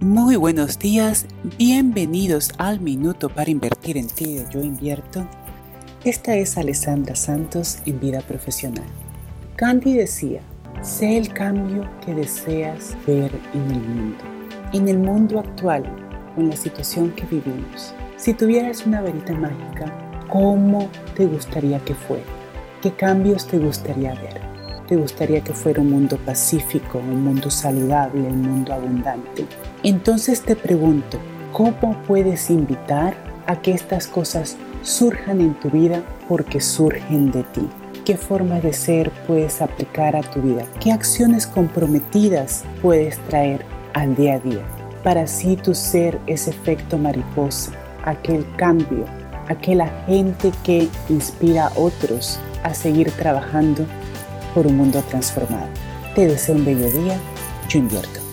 Muy buenos días, bienvenidos al Minuto para Invertir en Ti de Yo Invierto. Esta es Alessandra Santos en Vida Profesional. Candy decía, sé el cambio que deseas ver en el mundo. En el mundo actual, con la situación que vivimos, si tuvieras una varita mágica, ¿cómo te gustaría que fuera? ¿Qué cambios te gustaría ver? ¿Te gustaría que fuera un mundo pacífico, un mundo saludable, un mundo abundante? Entonces te pregunto, ¿cómo puedes invitar a que estas cosas surjan en tu vida porque surgen de ti? ¿Qué forma de ser puedes aplicar a tu vida? ¿Qué acciones comprometidas puedes traer al día a día? Para así tu ser ese efecto mariposa, aquel cambio, aquel agente que inspira a otros a seguir trabajando por un mundo transformado. Te deseo un bello día, yo invierto.